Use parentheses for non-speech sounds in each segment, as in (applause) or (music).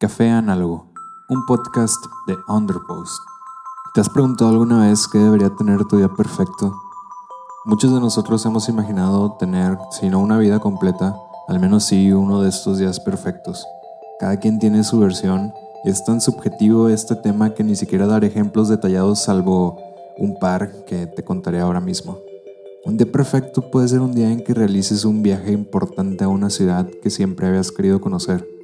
Café Análogo, un podcast de Underpost. ¿Te has preguntado alguna vez qué debería tener tu día perfecto? Muchos de nosotros hemos imaginado tener, si no una vida completa, al menos sí uno de estos días perfectos. Cada quien tiene su versión y es tan subjetivo este tema que ni siquiera daré ejemplos detallados salvo un par que te contaré ahora mismo. Un día perfecto puede ser un día en que realices un viaje importante a una ciudad que siempre habías querido conocer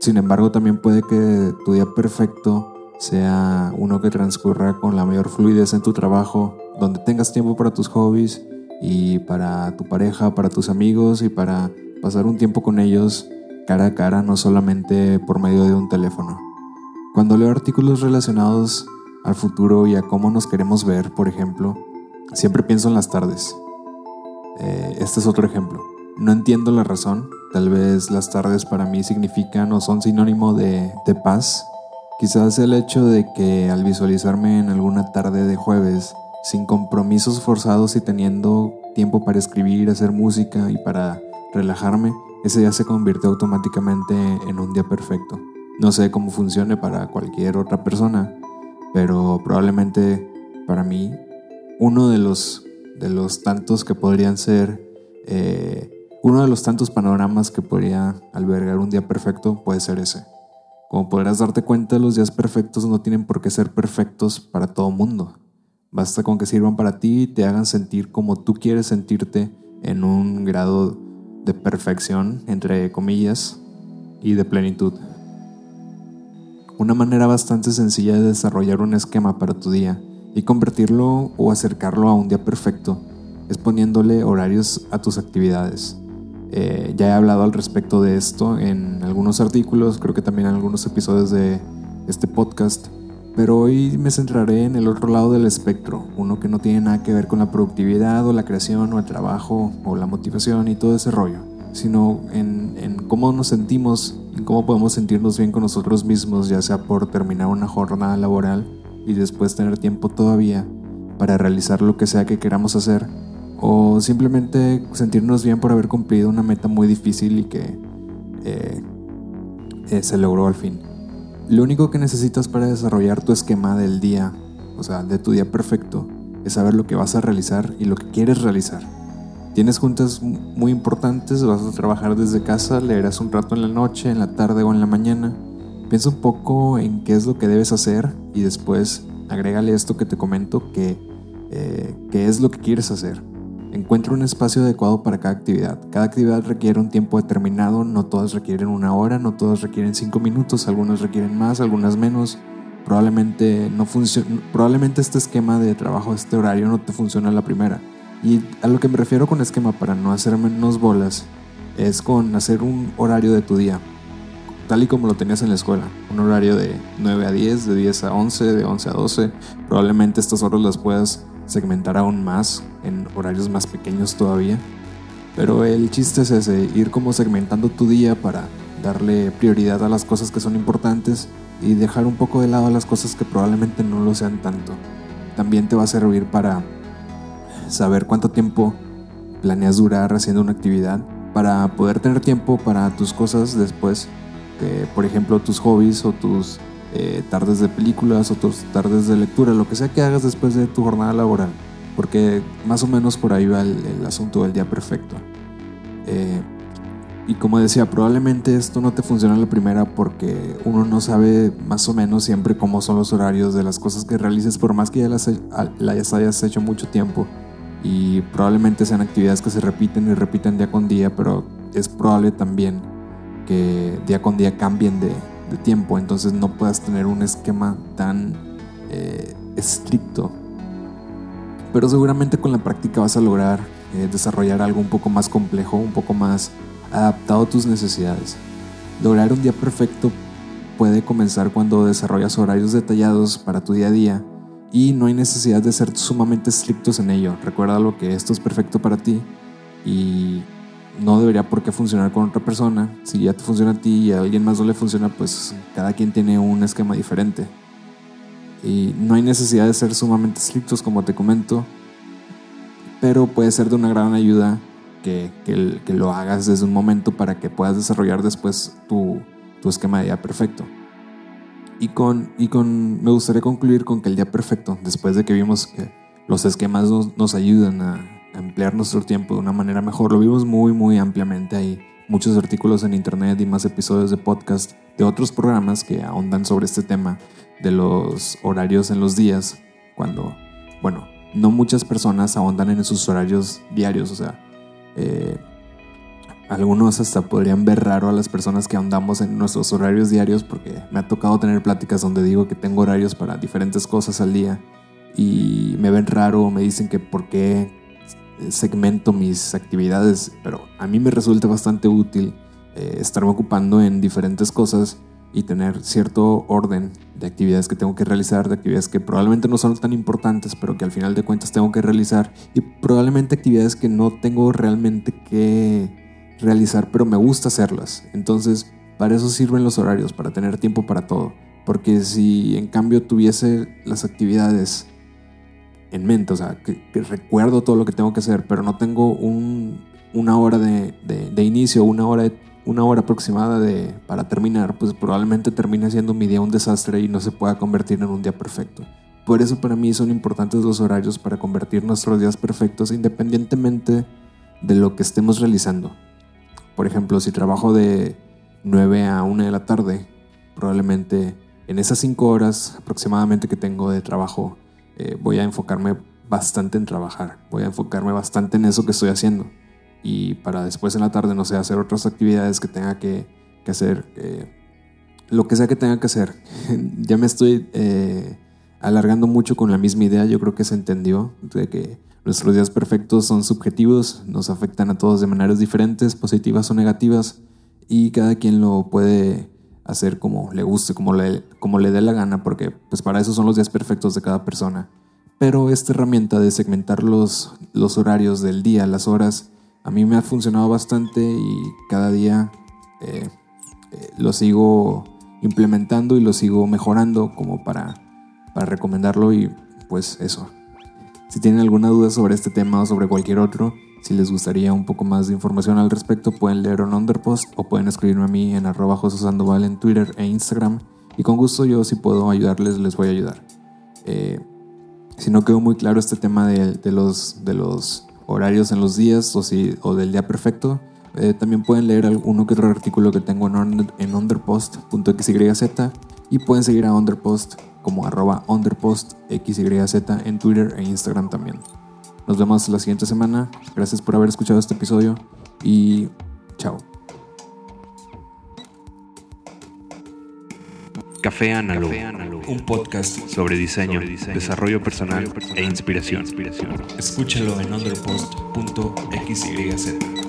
sin embargo, también puede que tu día perfecto sea uno que transcurra con la mayor fluidez en tu trabajo, donde tengas tiempo para tus hobbies y para tu pareja, para tus amigos y para pasar un tiempo con ellos cara a cara, no solamente por medio de un teléfono. Cuando leo artículos relacionados al futuro y a cómo nos queremos ver, por ejemplo, siempre pienso en las tardes. Eh, este es otro ejemplo. No entiendo la razón, Tal vez las tardes para mí significan o son sinónimo de, paz. Quizás el hecho de que al visualizarme en alguna tarde de jueves, sin compromisos forzados y teniendo tiempo para escribir, hacer música y para relajarme, ese día se convierte automáticamente en un día perfecto. No sé cómo funcione para cualquier otra persona, pero probablemente para mí uno de los, de los tantos que podrían ser eh, uno de los tantos panoramas que podría albergar un día perfecto puede ser ese. Como podrás darte cuenta, los días perfectos no tienen por qué ser perfectos para todo mundo. Basta con que sirvan para ti y te hagan sentir como tú quieres sentirte en un grado de perfección, entre comillas, y de plenitud. Una manera bastante sencilla de desarrollar un esquema para tu día y convertirlo o acercarlo a un día perfecto es poniéndole horarios a tus actividades. Eh, ya he hablado al respecto de esto en algunos artículos, creo que también en algunos episodios de este podcast, pero hoy me centraré en el otro lado del espectro, uno que no tiene nada que ver con la productividad o la creación o el trabajo o la motivación y todo ese rollo, sino en, en cómo nos sentimos, en cómo podemos sentirnos bien con nosotros mismos, ya sea por terminar una jornada laboral y después tener tiempo todavía para realizar lo que sea que queramos hacer o simplemente sentirnos bien por haber cumplido una meta muy difícil y que eh, eh, se logró al fin. Lo único que necesitas para desarrollar tu esquema del día, o sea, de tu día perfecto, es saber lo que vas a realizar y lo que quieres realizar. Tienes juntas muy importantes, vas a trabajar desde casa, leerás un rato en la noche, en la tarde o en la mañana. Piensa un poco en qué es lo que debes hacer y después agrégale esto que te comento, que, eh, qué es lo que quieres hacer. Encuentra un espacio adecuado para cada actividad. Cada actividad requiere un tiempo determinado, no todas requieren una hora, no todas requieren cinco minutos, algunas requieren más, algunas menos. Probablemente, no probablemente este esquema de trabajo, este horario no te funciona la primera. Y a lo que me refiero con esquema para no hacer menos bolas es con hacer un horario de tu día, tal y como lo tenías en la escuela. Un horario de 9 a 10, de 10 a 11, de 11 a 12. Probablemente estas horas las puedas segmentar aún más en horarios más pequeños todavía. Pero el chiste es ese, ir como segmentando tu día para darle prioridad a las cosas que son importantes y dejar un poco de lado las cosas que probablemente no lo sean tanto. También te va a servir para saber cuánto tiempo planeas durar haciendo una actividad, para poder tener tiempo para tus cosas después, por ejemplo tus hobbies o tus eh, tardes de películas, otros tardes de lectura, lo que sea que hagas después de tu jornada laboral, porque más o menos por ahí va el, asunto del día perfecto. Eh, y como decía, probablemente esto no te funciona la primera porque uno no sabe más o menos siempre cómo son los horarios de las cosas que realices, por más que ya las, las hayas hecho mucho tiempo. Y probablemente sean actividades que se repiten y repiten día con día, pero es probable también que día con día cambien de, de tiempo, entonces no puedas tener un esquema tan eh, estricto. Pero seguramente con la práctica vas a lograr eh, desarrollar algo un poco más complejo, un poco más adaptado a tus necesidades. Lograr un día perfecto puede comenzar cuando desarrollas horarios detallados para tu día a día y no hay necesidad de ser sumamente estrictos en ello. Recuerda lo que esto es perfecto para ti y no debería por qué funcionar con otra persona. Si ya te funciona a ti y a alguien más no le funciona, pues cada quien tiene un esquema diferente. Y no hay necesidad de ser sumamente estrictos, como te comento, pero puede ser de una gran ayuda que, que, lo hagas desde un momento para que puedas desarrollar después tu, tu esquema de día perfecto. Y con, y con, me gustaría concluir con que el día perfecto, después de que vimos que los esquemas nos, ayudan a, a, emplear nuestro tiempo de una manera mejor, lo vimos muy, muy ampliamente ahí. Muchos artículos en internet y más episodios de podcast de otros programas que ahondan sobre este tema de los horarios en los días, cuando, bueno, no muchas personas ahondan en sus horarios diarios, o sea, eh, algunos hasta podrían ver raro a las personas que ahondamos en nuestros horarios diarios porque me ha tocado tener pláticas donde digo que tengo horarios para diferentes cosas al día y me ven raro, me dicen que por qué segmento mis actividades, pero a mí me resulta bastante útil eh, estarme ocupando en diferentes cosas y tener cierto orden de actividades que tengo que realizar, de actividades que probablemente no son tan importantes, pero que al final de cuentas tengo que realizar, y probablemente actividades que no tengo realmente que realizar, pero me gusta hacerlas. Entonces, para eso sirven los horarios, para tener tiempo para todo. Porque si en cambio tuviese las actividades en mente, o sea, que, recuerdo todo lo que tengo que hacer, pero no tengo un, una hora de, de, de inicio, una hora una hora aproximada de, para terminar, pues probablemente termine siendo mi día un desastre y no se pueda convertir en un día perfecto. Por eso para mí son importantes los horarios para convertir nuestros días perfectos independientemente de lo que estemos realizando. Por ejemplo, si trabajo de 9 a 1 de la tarde, probablemente en esas 5 horas aproximadamente que tengo de trabajo, eh, voy a enfocarme bastante en trabajar, voy a enfocarme bastante en eso que estoy haciendo y para después en la tarde, no sé, hacer otras actividades que tenga que, que hacer, eh, lo que sea que tenga que hacer. (laughs) ya me estoy eh, alargando mucho con la misma idea, yo creo que se entendió de que nuestros días perfectos son subjetivos, nos afectan a todos de maneras diferentes, positivas o negativas, y cada quien lo puede hacer como le guste, como le, como le dé la gana, porque pues para eso son los días perfectos de cada persona. Pero esta herramienta de segmentar los, los horarios del día, las horas, a mí me ha funcionado bastante y cada día eh, eh, lo sigo implementando y lo sigo mejorando como para, para recomendarlo y pues eso. Si tienen alguna duda sobre este tema o sobre cualquier otro, si les gustaría un poco más de información al respecto, pueden leer un underpost o pueden escribirme a mí en arroba Sandoval en Twitter e Instagram. Y con gusto yo si puedo ayudarles, les voy a ayudar. Eh, si no quedó muy claro este tema de, los, horarios en los días o del día perfecto. Eh, también pueden leer alguno que otro artículo que tengo en, en underpost.xyz y pueden seguir a Underpost como arroba underpostxyz en Twitter e Instagram también. Nos vemos la siguiente semana. Gracias por haber escuchado este episodio y chao. Café Análogo, un podcast sobre diseño, desarrollo personal e inspiración. Escúchalo en underpost.xyz.